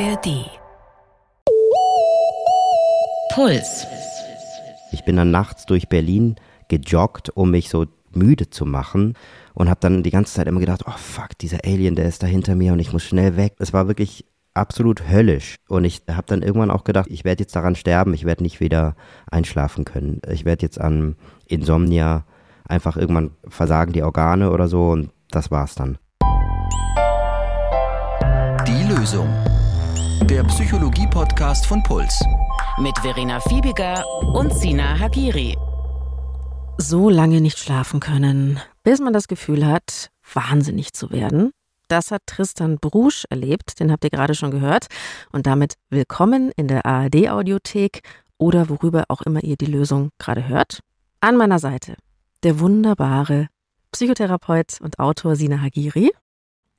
ARD. Puls. Ich bin dann nachts durch Berlin gejoggt, um mich so müde zu machen und habe dann die ganze Zeit immer gedacht, oh fuck, dieser Alien, der ist da hinter mir und ich muss schnell weg. Es war wirklich absolut höllisch und ich habe dann irgendwann auch gedacht, ich werde jetzt daran sterben, ich werde nicht wieder einschlafen können. Ich werde jetzt an Insomnia einfach irgendwann versagen die Organe oder so und das war's dann. Die Lösung. Der Psychologie-Podcast von Puls. Mit Verena Fiebiger und Sina Hagiri. So lange nicht schlafen können, bis man das Gefühl hat, wahnsinnig zu werden. Das hat Tristan Brusch erlebt, den habt ihr gerade schon gehört. Und damit willkommen in der ARD-Audiothek oder worüber auch immer ihr die Lösung gerade hört. An meiner Seite der wunderbare Psychotherapeut und Autor Sina Hagiri.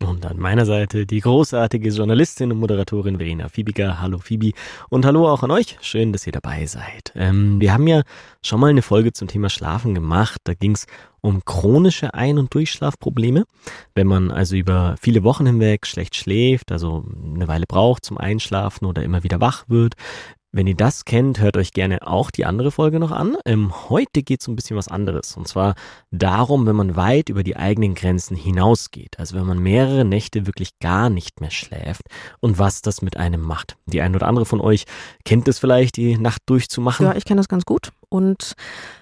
Und an meiner Seite die großartige Journalistin und Moderatorin Verena Fiebiger. Hallo Fibi und hallo auch an euch. Schön, dass ihr dabei seid. Ähm, wir haben ja schon mal eine Folge zum Thema Schlafen gemacht. Da ging es um chronische Ein- und Durchschlafprobleme. Wenn man also über viele Wochen hinweg schlecht schläft, also eine Weile braucht zum Einschlafen oder immer wieder wach wird, wenn ihr das kennt, hört euch gerne auch die andere Folge noch an. Ähm, heute geht es um ein bisschen was anderes. Und zwar darum, wenn man weit über die eigenen Grenzen hinausgeht. Also wenn man mehrere Nächte wirklich gar nicht mehr schläft und was das mit einem macht. Die eine oder andere von euch kennt es vielleicht, die Nacht durchzumachen. Ja, ich kenne das ganz gut. Und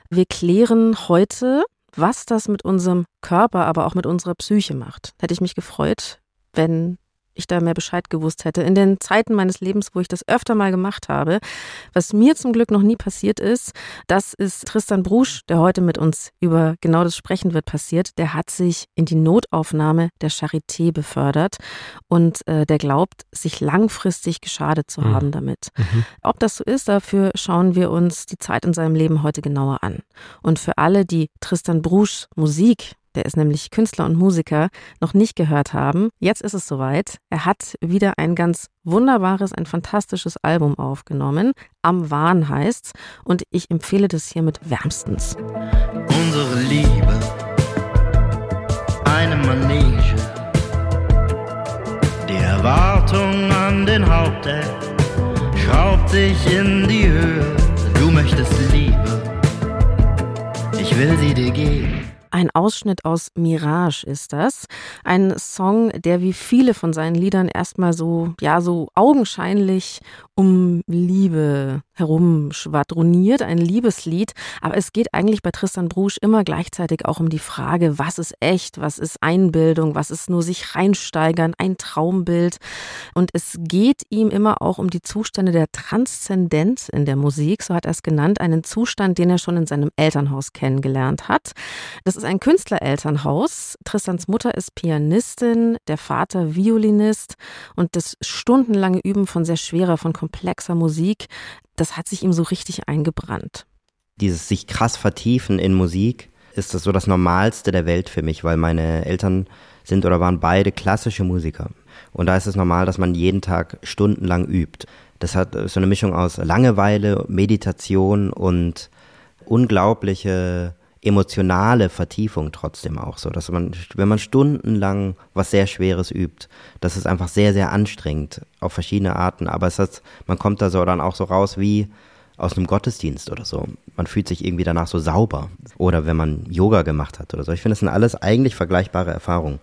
wir klären heute, was das mit unserem Körper, aber auch mit unserer Psyche macht. Hätte ich mich gefreut, wenn ich da mehr Bescheid gewusst hätte. In den Zeiten meines Lebens, wo ich das öfter mal gemacht habe, was mir zum Glück noch nie passiert ist, das ist Tristan Brusch, der heute mit uns über genau das sprechen wird, passiert. Der hat sich in die Notaufnahme der Charité befördert und äh, der glaubt, sich langfristig geschadet zu mhm. haben damit. Mhm. Ob das so ist, dafür schauen wir uns die Zeit in seinem Leben heute genauer an. Und für alle, die Tristan Bruschs Musik der ist nämlich Künstler und Musiker, noch nicht gehört haben. Jetzt ist es soweit. Er hat wieder ein ganz wunderbares, ein fantastisches Album aufgenommen. Am Wahn heißt's. Und ich empfehle das hiermit wärmstens. Unsere Liebe, eine Manege. Die Erwartung an den Hauptdeck schraubt sich in die Höhe. Du möchtest Liebe, ich will sie dir geben. Ein Ausschnitt aus Mirage ist das. Ein Song, der wie viele von seinen Liedern erstmal so, ja, so augenscheinlich um Liebe herumschwadroniert, ein Liebeslied. Aber es geht eigentlich bei Tristan Brusch immer gleichzeitig auch um die Frage, was ist echt, was ist Einbildung, was ist nur sich reinsteigern, ein Traumbild. Und es geht ihm immer auch um die Zustände der Transzendenz in der Musik, so hat er es genannt, einen Zustand, den er schon in seinem Elternhaus kennengelernt hat. Das ist ein Künstlerelternhaus. Tristans Mutter ist Pianistin, der Vater Violinist und das stundenlange Üben von sehr schwerer, von komplexer Musik, das hat sich ihm so richtig eingebrannt. Dieses sich krass vertiefen in Musik ist das so das Normalste der Welt für mich, weil meine Eltern sind oder waren beide klassische Musiker. Und da ist es normal, dass man jeden Tag stundenlang übt. Das hat so eine Mischung aus Langeweile, Meditation und unglaubliche emotionale Vertiefung trotzdem auch so, dass man, wenn man stundenlang was sehr Schweres übt, das ist einfach sehr, sehr anstrengend auf verschiedene Arten, aber es hat, man kommt da so dann auch so raus wie aus einem Gottesdienst oder so. Man fühlt sich irgendwie danach so sauber. Oder wenn man Yoga gemacht hat oder so. Ich finde, das sind alles eigentlich vergleichbare Erfahrungen.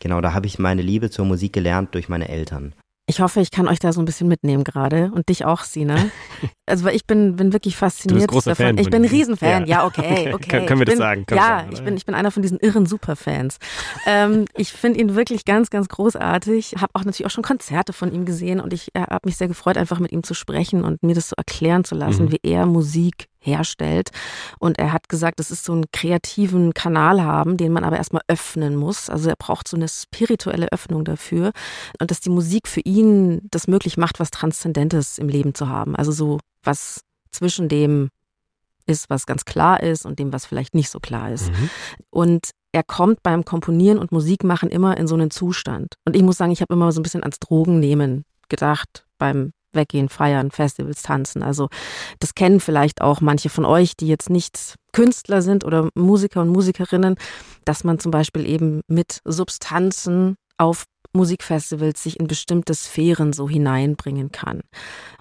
Genau, da habe ich meine Liebe zur Musik gelernt durch meine Eltern. Ich hoffe, ich kann euch da so ein bisschen mitnehmen gerade und dich auch, Sina. Also weil ich bin, bin wirklich fasziniert. Du bist großer davon. Fan. Ich bin ein Riesenfan. Ja, ja okay, okay. Können, können wir bin, das sagen? ja, sagen, ich bin, ich bin einer von diesen irren Superfans. ähm, ich finde ihn wirklich ganz, ganz großartig. Habe auch natürlich auch schon Konzerte von ihm gesehen und ich äh, habe mich sehr gefreut, einfach mit ihm zu sprechen und mir das so erklären zu lassen, mhm. wie er Musik herstellt. Und er hat gesagt, es ist so einen kreativen Kanal haben, den man aber erstmal öffnen muss. Also er braucht so eine spirituelle Öffnung dafür. Und dass die Musik für ihn das möglich macht, was Transzendentes im Leben zu haben. Also so was zwischen dem ist, was ganz klar ist und dem, was vielleicht nicht so klar ist. Mhm. Und er kommt beim Komponieren und Musikmachen immer in so einen Zustand. Und ich muss sagen, ich habe immer so ein bisschen ans Drogennehmen gedacht beim weggehen, feiern, Festivals, tanzen. Also das kennen vielleicht auch manche von euch, die jetzt nicht Künstler sind oder Musiker und Musikerinnen, dass man zum Beispiel eben mit Substanzen auf Musikfestivals sich in bestimmte Sphären so hineinbringen kann.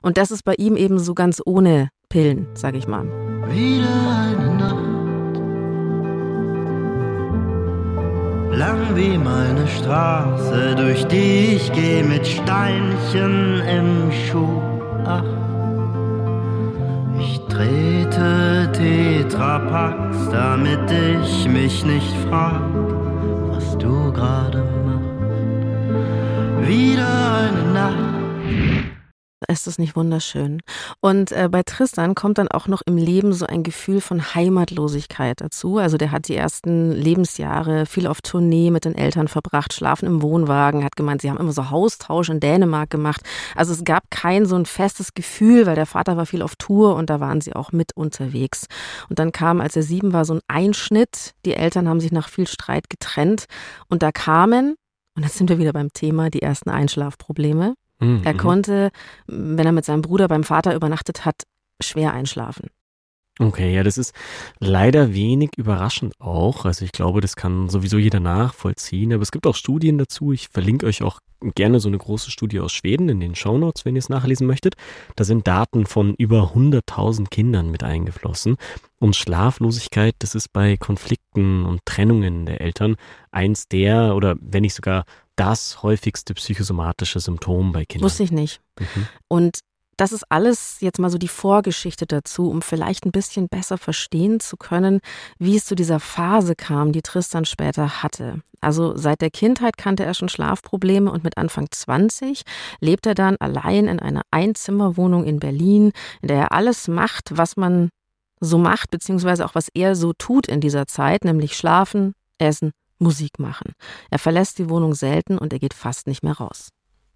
Und das ist bei ihm eben so ganz ohne Pillen, sag ich mal. Wieder eine Nacht, lang wie meine Straße, durch die ich geh mit Steinchen im Schuh. Ach, ich trete Tetrapacks, damit ich mich nicht frag, was du gerade machst. Wieder eine Nacht. Ist das nicht wunderschön? Und äh, bei Tristan kommt dann auch noch im Leben so ein Gefühl von Heimatlosigkeit dazu. Also der hat die ersten Lebensjahre viel auf Tournee mit den Eltern verbracht, schlafen im Wohnwagen, hat gemeint, sie haben immer so Haustausch in Dänemark gemacht. Also es gab kein so ein festes Gefühl, weil der Vater war viel auf Tour und da waren sie auch mit unterwegs. Und dann kam, als er sieben war, so ein Einschnitt. Die Eltern haben sich nach viel Streit getrennt und da kamen, und jetzt sind wir wieder beim Thema, die ersten Einschlafprobleme. Mhm. Er konnte, wenn er mit seinem Bruder beim Vater übernachtet hat, schwer einschlafen. Okay, ja, das ist leider wenig überraschend auch. Also ich glaube, das kann sowieso jeder nachvollziehen. Aber es gibt auch Studien dazu. Ich verlinke euch auch gerne so eine große Studie aus Schweden in den Shownotes, wenn ihr es nachlesen möchtet. Da sind Daten von über 100.000 Kindern mit eingeflossen. Und Schlaflosigkeit, das ist bei Konflikten und Trennungen der Eltern eins der oder wenn nicht sogar das häufigste psychosomatische Symptom bei Kindern. Wusste ich nicht. Mhm. Und das ist alles jetzt mal so die Vorgeschichte dazu, um vielleicht ein bisschen besser verstehen zu können, wie es zu dieser Phase kam, die Tristan später hatte. Also seit der Kindheit kannte er schon Schlafprobleme und mit Anfang 20 lebt er dann allein in einer Einzimmerwohnung in Berlin, in der er alles macht, was man so macht, beziehungsweise auch was er so tut in dieser Zeit, nämlich schlafen, essen, Musik machen. Er verlässt die Wohnung selten und er geht fast nicht mehr raus.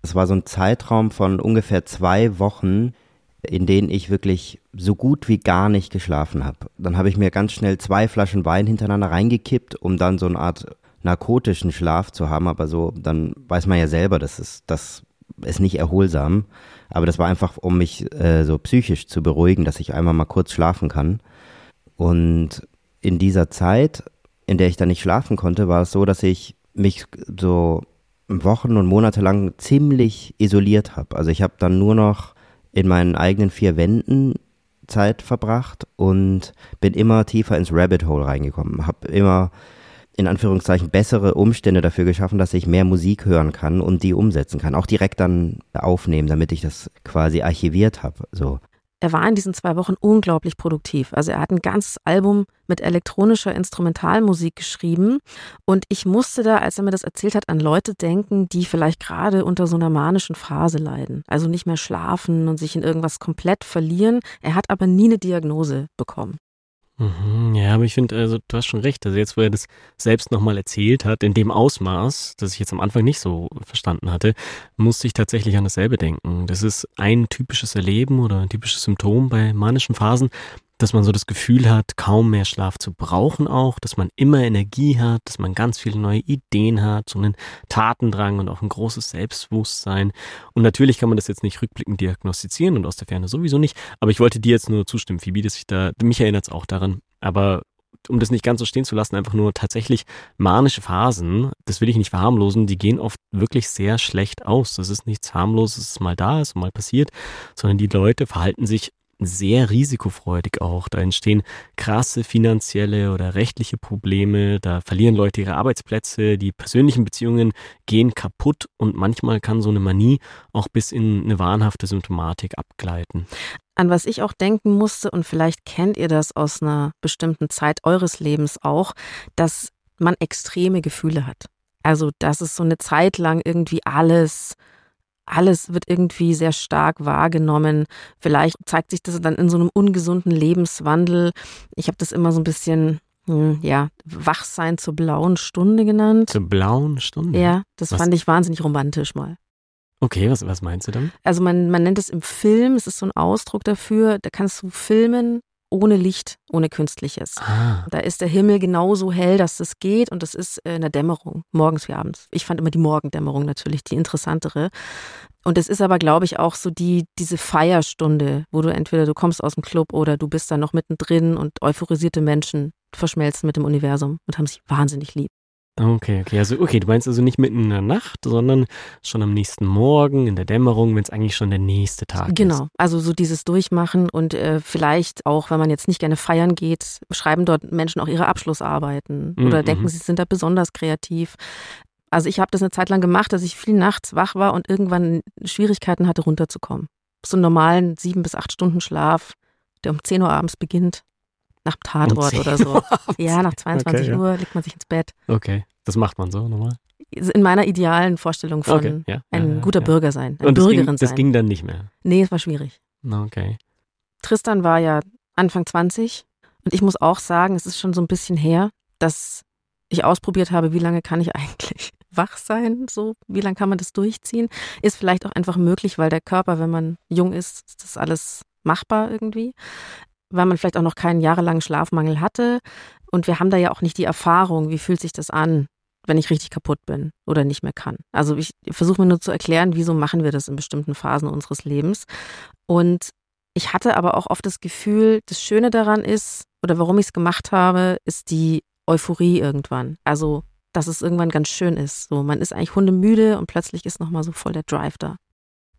Es war so ein Zeitraum von ungefähr zwei Wochen, in denen ich wirklich so gut wie gar nicht geschlafen habe. Dann habe ich mir ganz schnell zwei Flaschen Wein hintereinander reingekippt, um dann so eine Art narkotischen Schlaf zu haben. Aber so, dann weiß man ja selber, das ist, das ist nicht erholsam. Aber das war einfach, um mich äh, so psychisch zu beruhigen, dass ich einmal mal kurz schlafen kann. Und in dieser Zeit, in der ich dann nicht schlafen konnte, war es so, dass ich mich so Wochen und Monate lang ziemlich isoliert habe. Also ich habe dann nur noch in meinen eigenen vier Wänden Zeit verbracht und bin immer tiefer ins Rabbit Hole reingekommen. Habe immer in Anführungszeichen bessere Umstände dafür geschaffen, dass ich mehr Musik hören kann und die umsetzen kann. Auch direkt dann aufnehmen, damit ich das quasi archiviert habe. So. Er war in diesen zwei Wochen unglaublich produktiv. Also er hat ein ganzes Album mit elektronischer Instrumentalmusik geschrieben. Und ich musste da, als er mir das erzählt hat, an Leute denken, die vielleicht gerade unter so einer manischen Phase leiden. Also nicht mehr schlafen und sich in irgendwas komplett verlieren. Er hat aber nie eine Diagnose bekommen. Mhm, ja, aber ich finde, also du hast schon recht. Also jetzt, wo er das selbst nochmal erzählt hat, in dem Ausmaß, das ich jetzt am Anfang nicht so verstanden hatte, musste ich tatsächlich an dasselbe denken. Das ist ein typisches Erleben oder ein typisches Symptom bei manischen Phasen, dass man so das Gefühl hat, kaum mehr Schlaf zu brauchen auch, dass man immer Energie hat, dass man ganz viele neue Ideen hat, so einen Tatendrang und auch ein großes Selbstbewusstsein. Und natürlich kann man das jetzt nicht rückblickend diagnostizieren und aus der Ferne sowieso nicht, aber ich wollte dir jetzt nur zustimmen, Phoebe, dass ich da, mich erinnert es auch daran, aber um das nicht ganz so stehen zu lassen, einfach nur tatsächlich manische Phasen, das will ich nicht verharmlosen, die gehen oft wirklich sehr schlecht aus. Das ist nichts harmloses, mal da ist und mal passiert, sondern die Leute verhalten sich sehr risikofreudig auch. Da entstehen krasse finanzielle oder rechtliche Probleme, da verlieren Leute ihre Arbeitsplätze, die persönlichen Beziehungen gehen kaputt und manchmal kann so eine Manie auch bis in eine wahnhafte Symptomatik abgleiten. An was ich auch denken musste, und vielleicht kennt ihr das aus einer bestimmten Zeit eures Lebens auch, dass man extreme Gefühle hat. Also, dass es so eine Zeit lang irgendwie alles alles wird irgendwie sehr stark wahrgenommen. Vielleicht zeigt sich das dann in so einem ungesunden Lebenswandel. Ich habe das immer so ein bisschen, hm, ja, Wachsein zur blauen Stunde genannt. Zur blauen Stunde? Ja, das Was? fand ich wahnsinnig romantisch mal. Okay, was, was meinst du dann? Also man, man nennt es im Film, es ist so ein Ausdruck dafür, da kannst du filmen ohne Licht, ohne Künstliches. Ah, Da ist der Himmel genauso hell, dass das geht und das ist äh, in der Dämmerung, morgens wie abends. Ich fand immer die Morgendämmerung natürlich die interessantere. Und es ist aber, glaube ich, auch so die, diese Feierstunde, wo du entweder du kommst aus dem Club oder du bist da noch mittendrin und euphorisierte Menschen verschmelzen mit dem Universum und haben sich wahnsinnig lieb. Okay, okay. Also, okay, du meinst also nicht mitten in der Nacht, sondern schon am nächsten Morgen, in der Dämmerung, wenn es eigentlich schon der nächste Tag ist. Genau, also so dieses Durchmachen und äh, vielleicht auch, wenn man jetzt nicht gerne feiern geht, schreiben dort Menschen auch ihre Abschlussarbeiten oder Mhm, denken, mhm. sie sind da besonders kreativ. Also ich habe das eine Zeit lang gemacht, dass ich viel nachts wach war und irgendwann Schwierigkeiten hatte, runterzukommen. So einen normalen sieben bis acht Stunden Schlaf, der um 10 Uhr abends beginnt, nach Tatort 10 oder so. Ja, nach 22 Okay, ja. Uhr legt man sich ins Bett. Okay, das macht man so nochmal. In meiner idealen Vorstellung von Okay, ja. ein ja, ja, guter ja. Bürger sein, eine Und das Bürgerin ging, das sein. ging dann nicht mehr. nee, es war schwierig. Okay. Tristan war ja Anfang 20 und ich muss auch sagen, es ist schon so ein bisschen her, dass ich ausprobiert habe, wie lange kann ich eigentlich wach sein, so wie lange kann man das durchziehen. Ist vielleicht auch einfach möglich, weil der Körper, wenn man jung ist, ist das alles machbar irgendwie, weil man vielleicht auch noch keinen jahrelangen Schlafmangel hatte und wir haben da ja auch nicht die Erfahrung, wie fühlt sich das an, wenn ich richtig kaputt bin oder nicht mehr kann. Also ich versuche mir nur zu erklären, wieso machen wir das in bestimmten Phasen unseres Lebens und ich hatte aber auch oft das Gefühl, das Schöne daran ist, oder warum ich es gemacht habe, ist die Euphorie irgendwann. Also, dass es irgendwann ganz schön ist. So, man ist eigentlich hundemüde und plötzlich ist nochmal so voll der Drive da.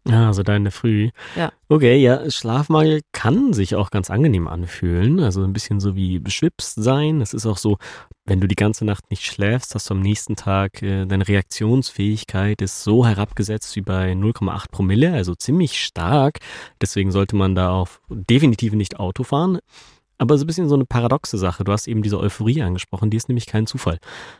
Ja, also da in der Früh. Ja. Okay, ja, Schlafmangel kann sich auch ganz angenehm anfühlen. Also ein bisschen so wie beschwipst sein. Es ist auch so, wenn du die ganze Nacht nicht schläfst, hast du am nächsten Tag, äh, deine Reaktionsfähigkeit ist so herabgesetzt wie bei 0,8 Promille, also ziemlich stark. Deswegen sollte man da auch definitiv nicht Auto fahren. Aber so ein bisschen so eine paradoxe Sache. Du hast eben diese Euphorie angesprochen, die ist nämlich kein Zufall.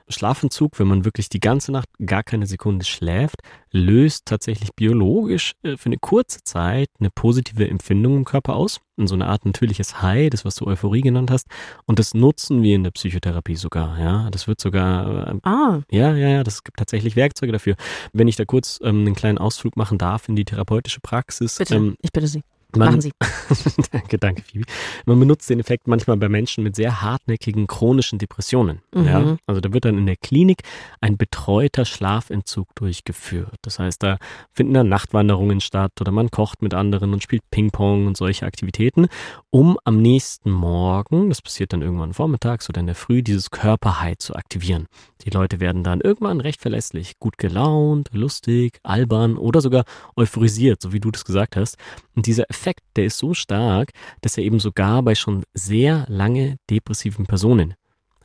Schlafentzug, wenn man wirklich die ganze Nacht gar keine Sekunde schläft, löst tatsächlich biologisch äh, für eine kurze Zeit eine positive Empfindung im Körper aus. Und so eine Art natürliches High, das was du Euphorie genannt hast. Und das nutzen wir in der Psychotherapie sogar. Ja, das wird sogar äh, Ah, ja, ja, ja, das gibt tatsächlich Werkzeuge dafür. Wenn ich da kurz ähm, einen kleinen Ausflug machen darf in die therapeutische Praxis. bitte, Ähm, ich bitte Sie. Man, Machen Sie. danke, danke, Phoebe. Man benutzt den Effekt manchmal bei Menschen mit sehr hartnäckigen chronischen Depressionen. Mhm. Ja? Also da wird dann in der Klinik ein betreuter Schlafentzug durchgeführt. Das heißt, da finden dann Nachtwanderungen statt oder man kocht mit anderen und spielt Ping-Pong und solche Aktivitäten, um am nächsten Morgen, das passiert dann irgendwann vormittags oder in der Früh, dieses Körperhigh zu aktivieren. Die Leute werden dann irgendwann recht verlässlich, gut gelaunt, lustig, albern oder sogar euphorisiert, so wie du das gesagt hast. Und dieser Effekt, der ist so stark, dass er eben sogar bei schon sehr lange depressiven Personen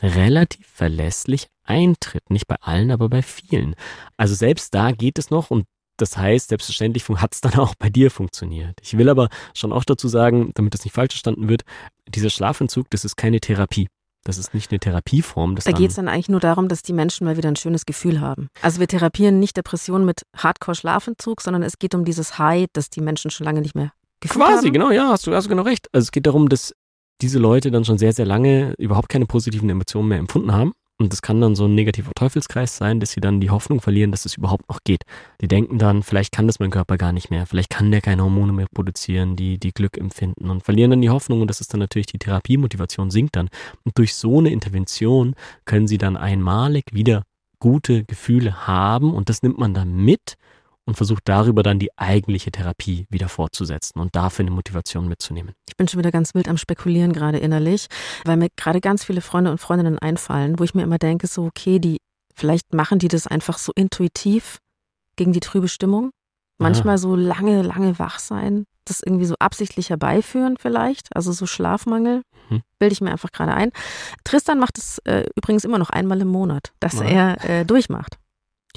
relativ verlässlich eintritt. Nicht bei allen, aber bei vielen. Also selbst da geht es noch und das heißt, selbstverständlich hat es dann auch bei dir funktioniert. Ich will aber schon auch dazu sagen, damit das nicht falsch verstanden wird, dieser Schlafentzug, das ist keine Therapie. Das ist nicht eine Therapieform. Das Da geht es dann eigentlich nur darum, dass die Menschen mal wieder ein schönes Gefühl haben. Also wir therapieren nicht Depressionen mit Hardcore-Schlafentzug, sondern es geht um dieses High, das die Menschen schon lange nicht mehr gefühlt Quasi, haben. genau, ja, hast du, hast du genau recht. Also es geht darum, dass diese Leute dann schon sehr, sehr lange überhaupt keine positiven Emotionen mehr empfunden haben. Und das kann dann so ein negativer Teufelskreis sein, dass sie dann die Hoffnung verlieren, dass es überhaupt noch geht. Die denken dann, vielleicht kann das mein Körper gar nicht mehr, vielleicht kann der keine Hormone mehr produzieren, die, die Glück empfinden und verlieren dann die Hoffnung und das ist dann natürlich die Therapiemotivation sinkt dann. Und durch so eine Intervention können sie dann einmalig wieder gute Gefühle haben und das nimmt man dann mit und versucht darüber dann die eigentliche Therapie wieder fortzusetzen und dafür eine Motivation mitzunehmen. Ich bin schon wieder ganz wild am Spekulieren gerade innerlich, weil mir gerade ganz viele Freunde und Freundinnen einfallen, wo ich mir immer denke, so okay, die vielleicht machen die das einfach so intuitiv gegen die trübe Stimmung. Manchmal so lange, lange wach sein, das irgendwie so absichtlich herbeiführen vielleicht, also so Schlafmangel, Mhm. bilde ich mir einfach gerade ein. Tristan macht es äh, übrigens immer noch einmal im Monat, dass Ja. er äh, durchmacht.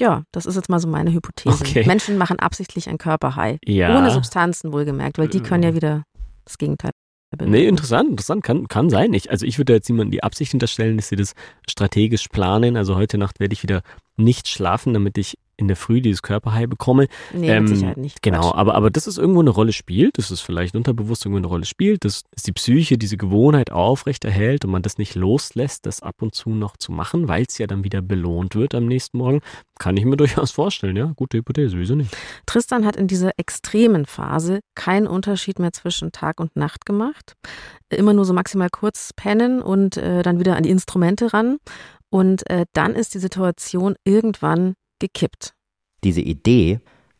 Ja, das ist jetzt mal so meine Hypothese. Okay. Menschen machen absichtlich ein Körperhigh. Ja. Ohne Substanzen wohlgemerkt, weil die können ja Ja. wieder das Gegenteil bewirken. Nee, interessant, interessant, kann, kann sein. Ich, also ich würde jetzt niemandem die Absicht hinterstellen, dass sie das strategisch planen. Also heute Nacht werde ich wieder nicht schlafen, damit ich in der Früh dieses Körperhigh bekomme. Nee, Ähm, mit Sicherheit nicht. Genau, Quatsch. aber, aber das ist irgendwo eine Rolle spielt, das ist vielleicht unterbewusst irgendwo eine Rolle spielt, dass, dass die Psyche diese Gewohnheit aufrechterhält und man das nicht loslässt, das ab und zu noch zu machen, weil es ja dann wieder belohnt wird am nächsten Morgen, kann ich mir durchaus vorstellen, ja, gute Hypothese, wieso nicht? Tristan hat in dieser extremen Phase keinen Unterschied mehr zwischen Tag und Nacht gemacht. Immer nur so maximal kurz pennen und äh, dann wieder an die Instrumente ran. Und äh, dann ist die Situation irgendwann gekippt. Diese Idee,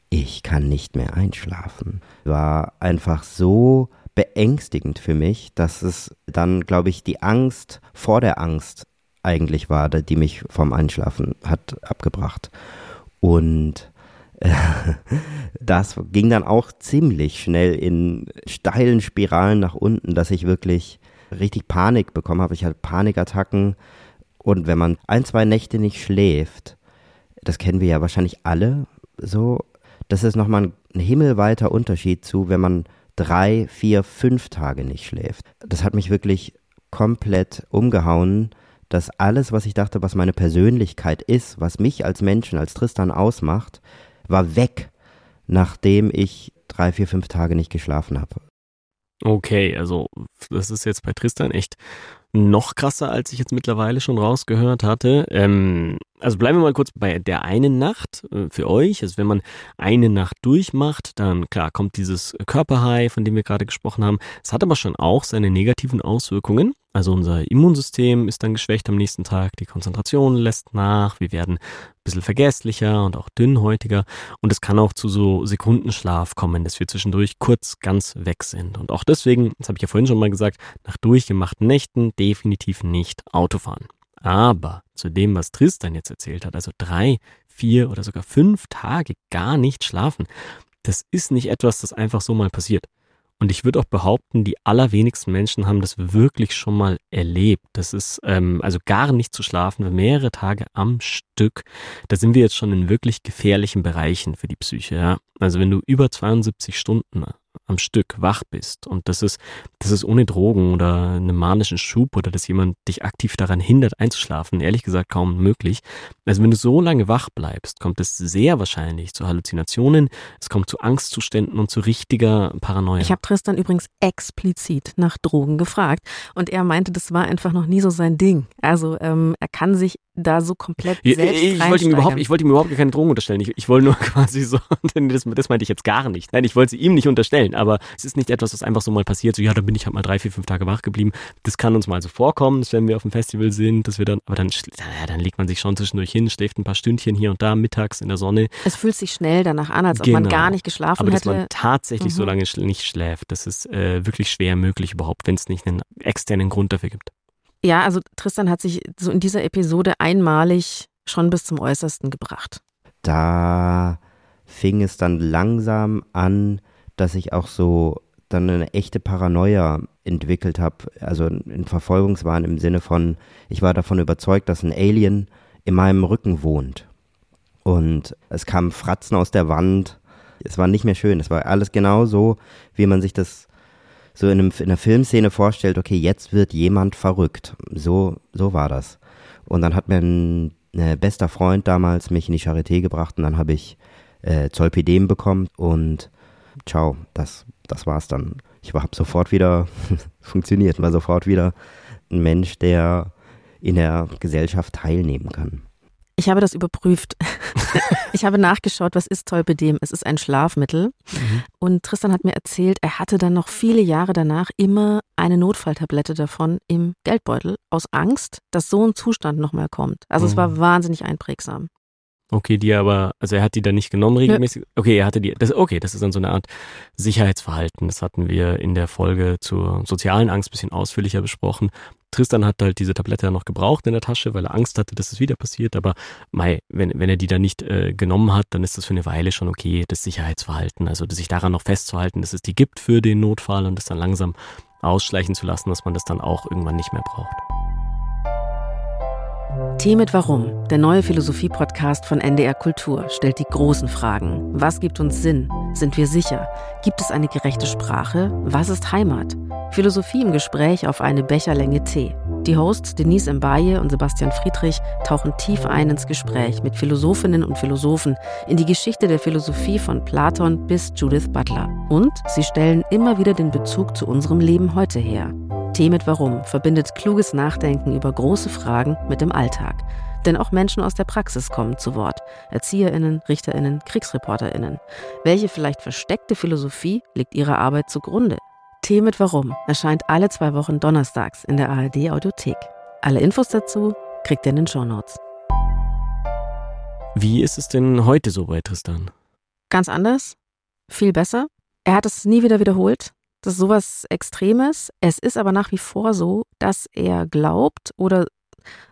ich kann nicht mehr einschlafen, war einfach so beängstigend für mich, dass es dann, glaube ich, die Angst vor der Angst eigentlich war, die mich vom Einschlafen hat abgebracht. Und äh, das ging dann auch ziemlich schnell in steilen Spiralen nach unten, dass ich wirklich richtig Panik bekommen habe. Ich hatte Panikattacken. Und wenn man ein, zwei Nächte nicht schläft, das kennen wir ja wahrscheinlich alle so, das ist nochmal ein himmelweiter Unterschied zu, wenn man drei, vier, fünf Tage nicht schläft. Das hat mich wirklich komplett umgehauen, dass alles, was ich dachte, was meine Persönlichkeit ist, was mich als Menschen, als Tristan ausmacht, war weg, nachdem ich drei, vier, fünf Tage nicht geschlafen habe. Okay, also das ist jetzt bei Tristan echt noch krasser, als ich jetzt mittlerweile schon rausgehört hatte. Ähm, also bleiben wir mal kurz bei der einen Nacht äh, für euch. Also wenn man eine Nacht durchmacht, dann klar kommt dieses Körperhigh, von dem wir gerade gesprochen haben. Es hat aber schon auch seine negativen Auswirkungen. Also unser Immunsystem ist dann geschwächt am nächsten Tag, die Konzentration lässt nach, wir werden ein bisschen vergesslicher und auch dünnhäutiger und es kann auch zu so Sekundenschlaf kommen, dass wir zwischendurch kurz ganz weg sind. Und auch deswegen, das habe ich ja vorhin schon mal gesagt, nach durchgemachten Nächten definitiv nicht Autofahren. Aber zu dem, was Tristan jetzt erzählt hat, also drei, vier oder sogar fünf Tage gar nicht schlafen, das ist nicht etwas, das einfach so mal passiert. Und ich würde auch behaupten, die allerwenigsten Menschen haben das wirklich schon mal erlebt. Das ist ähm, also gar nicht zu schlafen, mehrere Tage am Stück. Da sind wir jetzt schon in wirklich gefährlichen Bereichen für die Psyche. Ja? Also wenn du über 72 Stunden am Stück wach bist und das ist, das ist ohne Drogen oder einen manischen Schub oder dass jemand dich aktiv daran hindert einzuschlafen, ehrlich gesagt kaum möglich. Also wenn du so lange wach bleibst, kommt es sehr wahrscheinlich zu Halluzinationen, es kommt zu Angstzuständen und zu richtiger Paranoia. Ich habe Tristan übrigens explizit nach Drogen gefragt und er meinte, das war einfach noch nie so sein Ding. Also ähm, er kann sich da so komplett selbst ich, ich wollte ihm überhaupt, ich wollte ihm überhaupt keine Drogen unterstellen. Ich, ich wollte nur quasi so, das, das meinte ich jetzt gar nicht. Nein, ich wollte sie ihm nicht unterstellen, aber es ist nicht etwas, was einfach so mal passiert. So, ja, dann bin ich halt mal drei, vier, fünf Tage wach geblieben. Das kann uns mal so vorkommen, dass wenn wir auf dem Festival sind, dass wir dann, aber dann, ja, dann legt man sich schon zwischendurch hin, schläft ein paar Stündchen hier und da mittags in der Sonne. Es fühlt sich schnell danach an, als genau. ob man genau. gar nicht geschlafen aber hätte. Aber dass man tatsächlich mhm. so lange nicht schläft, das ist äh, wirklich schwer möglich überhaupt, wenn es nicht einen externen Grund dafür gibt. Ja, also Tristan hat sich so in dieser Episode einmalig schon bis zum Äußersten gebracht. Da fing es dann langsam an, dass ich auch so dann eine echte Paranoia entwickelt habe, also in Verfolgungswahn im Sinne von, ich war davon überzeugt, dass ein Alien in meinem Rücken wohnt. Und es kamen Fratzen aus der Wand. Es war nicht mehr schön. Es war alles genau so, wie man sich das so in, einem, in einer Filmszene vorstellt, okay, jetzt wird jemand verrückt. So, so war das. Und dann hat mir ein, ein bester Freund damals mich in die Charité gebracht und dann habe ich äh, Zolpidem bekommen und ciao, das, das war's dann. Ich habe sofort wieder funktioniert, war sofort wieder ein Mensch, der in der Gesellschaft teilnehmen kann. Ich habe das überprüft. ich habe nachgeschaut, was ist Tolpedem? Es ist ein Schlafmittel. Mhm. Und Tristan hat mir erzählt, er hatte dann noch viele Jahre danach immer eine Notfalltablette davon im Geldbeutel, aus Angst, dass so ein Zustand nochmal kommt. Also mhm. es war mhm. wahnsinnig einprägsam. Okay, die aber, also er hat die dann nicht genommen regelmäßig. Okay, er hatte die, das, okay, das ist dann so eine Art Sicherheitsverhalten. Das hatten wir in der Folge zur sozialen Angst bisschen ausführlicher besprochen. Tristan hat halt diese Tablette noch gebraucht in der Tasche, weil er Angst hatte, dass es wieder passiert. Aber Mai, wenn, wenn er die dann nicht äh, genommen hat, dann ist das für eine Weile schon okay, das Sicherheitsverhalten. Also sich daran noch festzuhalten, dass es die gibt für den Notfall und das dann langsam ausschleichen zu lassen, dass man das dann auch irgendwann nicht mehr braucht. Tee mit Warum, der neue Philosophie-Podcast von NDR Kultur, stellt die großen Fragen. Was gibt uns Sinn? Sind wir sicher? Gibt es eine gerechte Sprache? Was ist Heimat? Philosophie im Gespräch auf eine Becherlänge Tee. Die Hosts Denise Mbaye und Sebastian Friedrich tauchen tief ein ins Gespräch mit Philosophinnen und Philosophen in die Geschichte der Philosophie von Platon bis Judith Butler. Und sie stellen immer wieder den Bezug zu unserem Leben heute her. Tee mit Warum verbindet kluges Nachdenken über große Fragen mit dem Alltag. Denn auch Menschen aus der Praxis kommen zu Wort. ErzieherInnen, RichterInnen, KriegsreporterInnen. Welche vielleicht versteckte Philosophie liegt ihrer Arbeit zugrunde? Tee mit Warum erscheint alle zwei Wochen donnerstags in der ARD Audiothek. Alle Infos dazu kriegt ihr in den Shownotes. Wie ist es denn heute so bei Tristan? Ganz anders, viel besser. Er hat es nie wieder wiederholt. Das ist sowas Extremes. Es ist aber nach wie vor so, dass er glaubt oder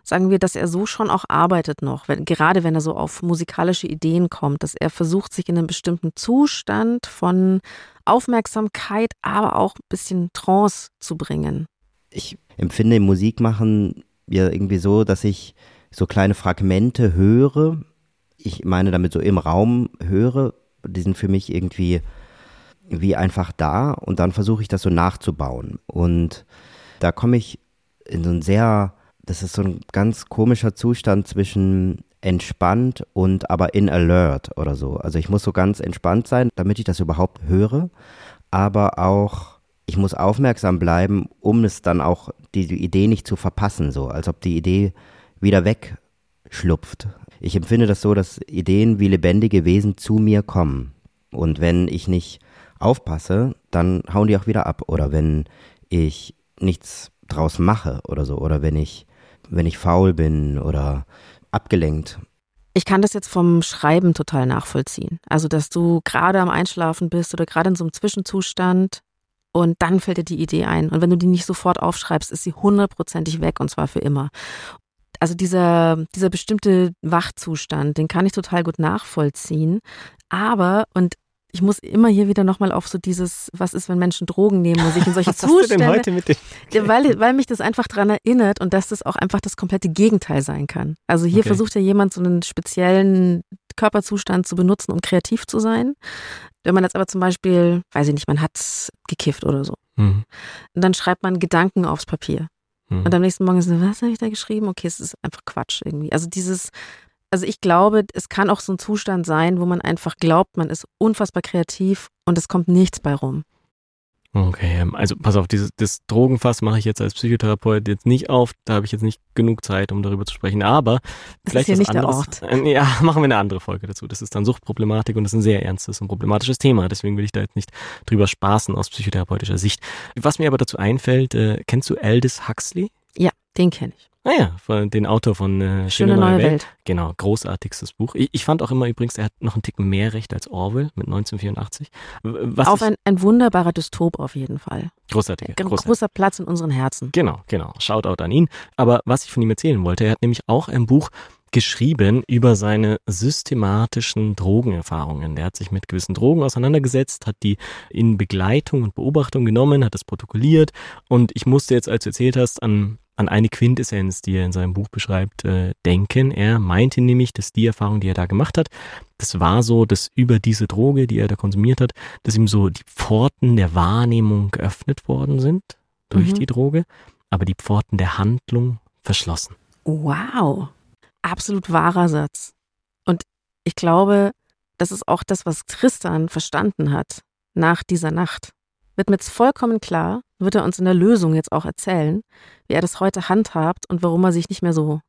sagen wir, dass er so schon auch arbeitet noch, wenn, gerade wenn er so auf musikalische Ideen kommt, dass er versucht, sich in einen bestimmten Zustand von Aufmerksamkeit, aber auch ein bisschen Trance zu bringen. Ich empfinde Musikmachen ja irgendwie so, dass ich so kleine Fragmente höre. Ich meine damit so im Raum höre. Die sind für mich irgendwie wie einfach da und dann versuche ich das so nachzubauen. Und da komme ich in so ein sehr, das ist so ein ganz komischer Zustand zwischen entspannt und aber in alert oder so. Also ich muss so ganz entspannt sein, damit ich das überhaupt höre, aber auch ich muss aufmerksam bleiben, um es dann auch die, die Idee nicht zu verpassen, so als ob die Idee wieder wegschlupft. Ich empfinde das so, dass Ideen wie lebendige Wesen zu mir kommen. Und wenn ich nicht aufpasse, dann hauen die auch wieder ab. Oder wenn ich nichts draus mache oder so. Oder wenn ich, wenn ich faul bin oder abgelenkt. Ich kann das jetzt vom Schreiben total nachvollziehen. Also, dass du gerade am Einschlafen bist oder gerade in so einem Zwischenzustand und dann fällt dir die Idee ein. Und wenn du die nicht sofort aufschreibst, ist sie hundertprozentig weg und zwar für immer. Also dieser, dieser bestimmte Wachzustand, den kann ich total gut nachvollziehen. Aber, und ich muss immer hier wieder nochmal auf so dieses, was ist, wenn Menschen Drogen nehmen und sich in solche was Zustände. Hast du denn heute mit dem? weil, weil mich das einfach daran erinnert und dass das auch einfach das komplette Gegenteil sein kann. Also hier okay. versucht ja jemand so einen speziellen Körperzustand zu benutzen, um kreativ zu sein. Wenn man jetzt aber zum Beispiel, weiß ich nicht, man hat gekifft oder so. Mhm. Und dann schreibt man Gedanken aufs Papier. Mhm. Und am nächsten Morgen ist so, was habe ich da geschrieben? Okay, es ist einfach Quatsch irgendwie. Also dieses, also ich glaube, es kann auch so ein Zustand sein, wo man einfach glaubt, man ist unfassbar kreativ und es kommt nichts bei rum. Okay, ähm, also pass auf, dieses, das Drogenfass mache ich jetzt als Psychotherapeut jetzt nicht auf. Da habe ich jetzt nicht genug Zeit, um darüber zu sprechen. Aber das vielleicht ist ja nicht anderes, der Ort. Äh, ja, machen wir eine andere Folge dazu. Das ist dann Suchtproblematik und das ist ein sehr ernstes und problematisches Thema. Deswegen will ich da jetzt nicht drüber spaßen aus psychotherapeutischer Sicht. Was mir aber dazu einfällt, äh, kennst du Aldous Huxley? Ja, den kenne ich. Naja, ah den Autor von äh, Schöne, Schöne neue, neue Welt. Welt. Genau, großartigstes Buch. Ich, ich, fand auch immer übrigens, er hat noch einen Ticken mehr Recht als Orwell mit 1984. Was auf ein, ein wunderbarer Dystop auf jeden Fall. Großartig. Ein großartig. großer Platz in unseren Herzen. Genau, genau. Shoutout an ihn. Aber was ich von ihm erzählen wollte, er hat nämlich auch ein Buch geschrieben über seine systematischen Drogenerfahrungen. Der hat sich mit gewissen Drogen auseinandergesetzt, hat die in Begleitung und Beobachtung genommen, hat das protokolliert und ich musste jetzt, als du erzählt hast, an an eine Quintessenz, die er in seinem Buch beschreibt, äh, denken. Er meinte nämlich, dass die Erfahrung, die er da gemacht hat, das war so, dass über diese Droge, die er da konsumiert hat, dass ihm so die Pforten der Wahrnehmung geöffnet worden sind durch mhm. die Droge, aber die Pforten der Handlung verschlossen. Wow, absolut wahrer Satz. Und ich glaube, das ist auch das, was Tristan verstanden hat nach dieser Nacht wird mir jetzt vollkommen klar, wird er uns in der Lösung jetzt auch erzählen, wie er das heute handhabt und warum er sich nicht mehr so,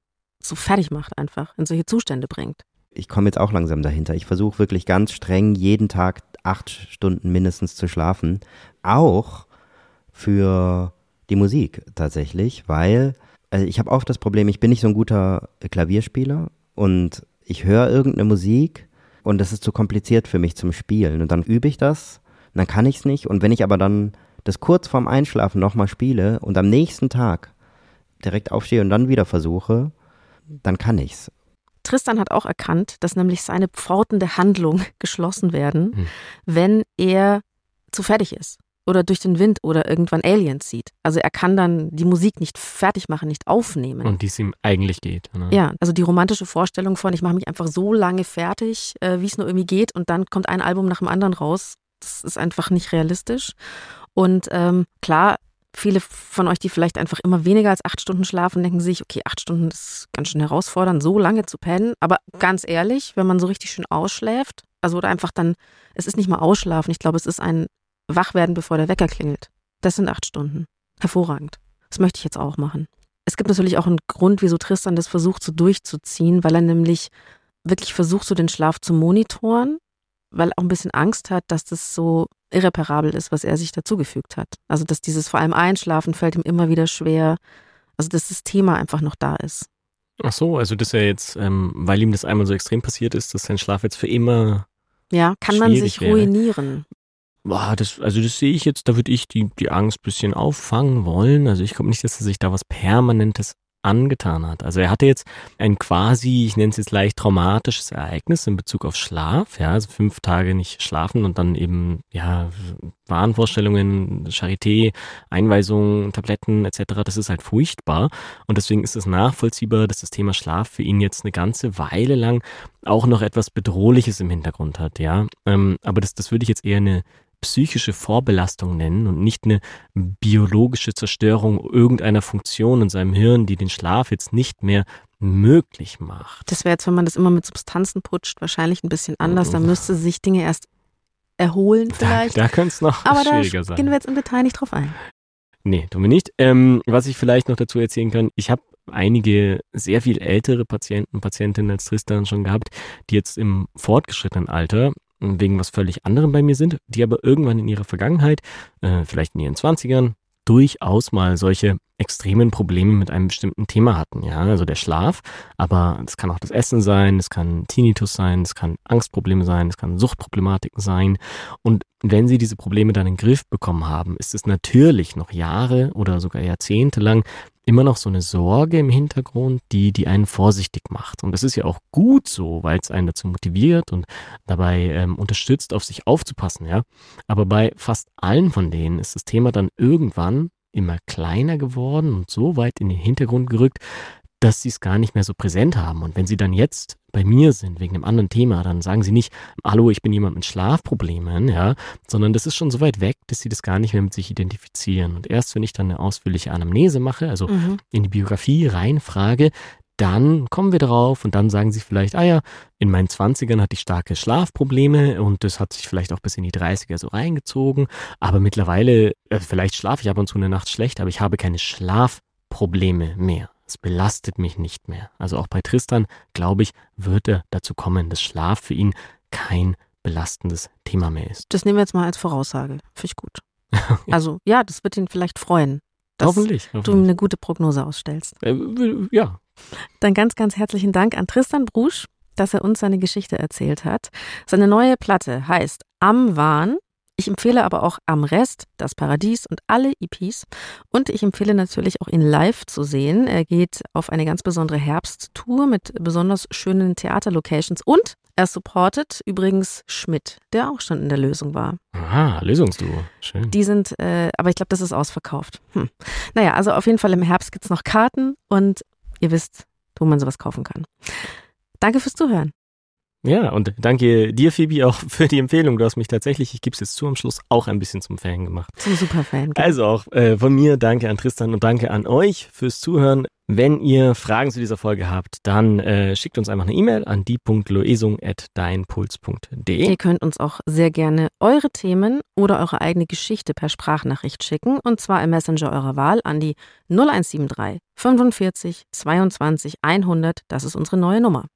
so fertig macht, einfach in solche Zustände bringt. Ich komme jetzt auch langsam dahinter. Ich versuche wirklich ganz streng jeden Tag acht Stunden mindestens zu schlafen. Auch für die Musik tatsächlich, weil also ich habe oft das Problem, ich bin nicht so ein guter Klavierspieler und ich höre irgendeine Musik und das ist zu kompliziert für mich zum Spielen. Und dann übe ich das dann kann ich es nicht. Und wenn ich aber dann das kurz vorm Einschlafen nochmal spiele und am nächsten Tag direkt aufstehe und dann wieder versuche, dann kann ich's. Tristan hat auch erkannt, dass nämlich seine Pforten der Handlung geschlossen werden, hm. wenn er zu fertig ist oder durch den Wind oder irgendwann Aliens sieht. Also er kann dann die Musik nicht fertig machen, nicht aufnehmen. Und die es ihm eigentlich geht. Ne? Ja, also die romantische Vorstellung von, ich mache mich einfach so lange fertig, äh, wie es nur irgendwie geht und dann kommt ein Album nach dem anderen raus das ist einfach nicht realistisch. Und ähm, klar, viele von euch, die vielleicht einfach immer weniger als acht Stunden schlafen, denken sich, okay, acht Stunden ist ganz schön herausfordernd, so lange zu pennen. Aber ganz ehrlich, wenn man so richtig schön ausschläft, also oder einfach dann, es ist nicht mal ausschlafen, ich glaube, es ist ein Wachwerden, bevor der Wecker klingelt. Das sind acht Stunden. Hervorragend. Das möchte ich jetzt auch machen. Es gibt natürlich auch einen Grund, wieso Tristan das versucht, so durchzuziehen, weil er nämlich wirklich versucht, so den Schlaf zu monitoren weil er auch ein bisschen Angst hat, dass das so irreparabel ist, was er sich dazugefügt hat. Also dass dieses vor allem Einschlafen fällt ihm immer wieder schwer. Also dass das Thema einfach noch da ist. Ach so, also dass er jetzt, ähm, weil ihm das einmal so extrem passiert ist, dass sein Schlaf jetzt für immer. Ja, kann man sich wäre. ruinieren. Boah, das, also das sehe ich jetzt, da würde ich die, die Angst ein bisschen auffangen wollen. Also ich glaube nicht, dass er sich da was Permanentes angetan hat. Also er hatte jetzt ein quasi, ich nenne es jetzt leicht traumatisches Ereignis in Bezug auf Schlaf, ja, also fünf Tage nicht schlafen und dann eben, ja, Wahnvorstellungen, Charité, Einweisungen, Tabletten etc., das ist halt furchtbar und deswegen ist es nachvollziehbar, dass das Thema Schlaf für ihn jetzt eine ganze Weile lang auch noch etwas Bedrohliches im Hintergrund hat, ja. Ähm, aber das, das würde ich jetzt eher eine psychische Vorbelastung nennen und nicht eine biologische Zerstörung irgendeiner Funktion in seinem Hirn, die den Schlaf jetzt nicht mehr möglich macht. Das wäre jetzt, wenn man das immer mit Substanzen putscht, wahrscheinlich ein bisschen anders. Da müsste sich Dinge erst erholen vielleicht. Da, da könnte es noch Aber schwieriger da sein. gehen wir jetzt im Detail nicht drauf ein. Nee, tun wir nicht. Ähm, was ich vielleicht noch dazu erzählen kann, ich habe einige sehr viel ältere Patienten, Patientinnen als Tristan schon gehabt, die jetzt im fortgeschrittenen Alter wegen was völlig anderem bei mir sind, die aber irgendwann in ihrer Vergangenheit, äh, vielleicht in ihren Zwanzigern, durchaus mal solche extremen Probleme mit einem bestimmten Thema hatten. Ja, also der Schlaf, aber es kann auch das Essen sein, es kann Tinnitus sein, es kann Angstprobleme sein, es kann Suchtproblematiken sein. Und wenn sie diese Probleme dann in den Griff bekommen haben, ist es natürlich noch Jahre oder sogar Jahrzehnte lang immer noch so eine Sorge im Hintergrund, die, die einen vorsichtig macht. Und das ist ja auch gut so, weil es einen dazu motiviert und dabei ähm, unterstützt, auf sich aufzupassen, ja. Aber bei fast allen von denen ist das Thema dann irgendwann immer kleiner geworden und so weit in den Hintergrund gerückt, dass sie es gar nicht mehr so präsent haben. Und wenn sie dann jetzt bei mir sind, wegen einem anderen Thema, dann sagen sie nicht, hallo, ich bin jemand mit Schlafproblemen, ja, sondern das ist schon so weit weg, dass sie das gar nicht mehr mit sich identifizieren. Und erst wenn ich dann eine ausführliche Anamnese mache, also mhm. in die Biografie reinfrage, dann kommen wir drauf und dann sagen sie vielleicht, ah ja, in meinen 20ern hatte ich starke Schlafprobleme und das hat sich vielleicht auch bis in die 30er so reingezogen, aber mittlerweile, äh, vielleicht schlafe ich ab und zu eine Nacht schlecht, aber ich habe keine Schlafprobleme mehr. Es belastet mich nicht mehr. Also auch bei Tristan, glaube ich, wird er dazu kommen, dass Schlaf für ihn kein belastendes Thema mehr ist. Das nehmen wir jetzt mal als Voraussage. Finde ich gut. Also ja, das wird ihn vielleicht freuen, dass hoffentlich, hoffentlich. du ihm eine gute Prognose ausstellst. Äh, ja. Dann ganz, ganz herzlichen Dank an Tristan Brusch, dass er uns seine Geschichte erzählt hat. Seine neue Platte heißt Am Wahn ich empfehle aber auch Am Rest, Das Paradies und alle EPs. Und ich empfehle natürlich auch ihn live zu sehen. Er geht auf eine ganz besondere Herbsttour mit besonders schönen Theaterlocations und er supportet übrigens Schmidt, der auch schon in der Lösung war. Aha, Lösungsduo. Schön. Die sind, äh, aber ich glaube, das ist ausverkauft. Hm. Naja, also auf jeden Fall im Herbst gibt es noch Karten und ihr wisst, wo man sowas kaufen kann. Danke fürs Zuhören. Ja, und danke dir, Phoebe, auch für die Empfehlung. Du hast mich tatsächlich, ich gebe es jetzt zu am Schluss, auch ein bisschen zum Fan gemacht. Zum Superfan. Genau. Also auch äh, von mir danke an Tristan und danke an euch fürs Zuhören. Wenn ihr Fragen zu dieser Folge habt, dann äh, schickt uns einfach eine E-Mail an die.loesung.deinpuls.de. Ihr könnt uns auch sehr gerne eure Themen oder eure eigene Geschichte per Sprachnachricht schicken und zwar im Messenger eurer Wahl an die 0173 45 22 100. Das ist unsere neue Nummer.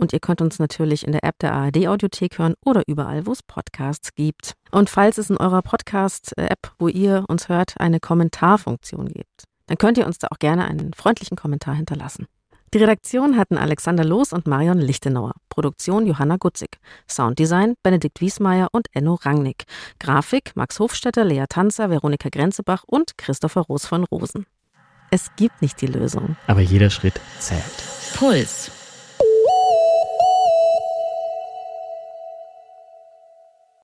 Und ihr könnt uns natürlich in der App der ARD Audiothek hören oder überall, wo es Podcasts gibt. Und falls es in eurer Podcast-App, wo ihr uns hört, eine Kommentarfunktion gibt, dann könnt ihr uns da auch gerne einen freundlichen Kommentar hinterlassen. Die Redaktion hatten Alexander Loos und Marion Lichtenauer. Produktion Johanna Gutzig. Sounddesign Benedikt Wiesmeier und Enno Rangnick. Grafik Max Hofstetter, Lea Tanzer, Veronika Grenzebach und Christopher Roos von Rosen. Es gibt nicht die Lösung. Aber jeder Schritt zählt. Puls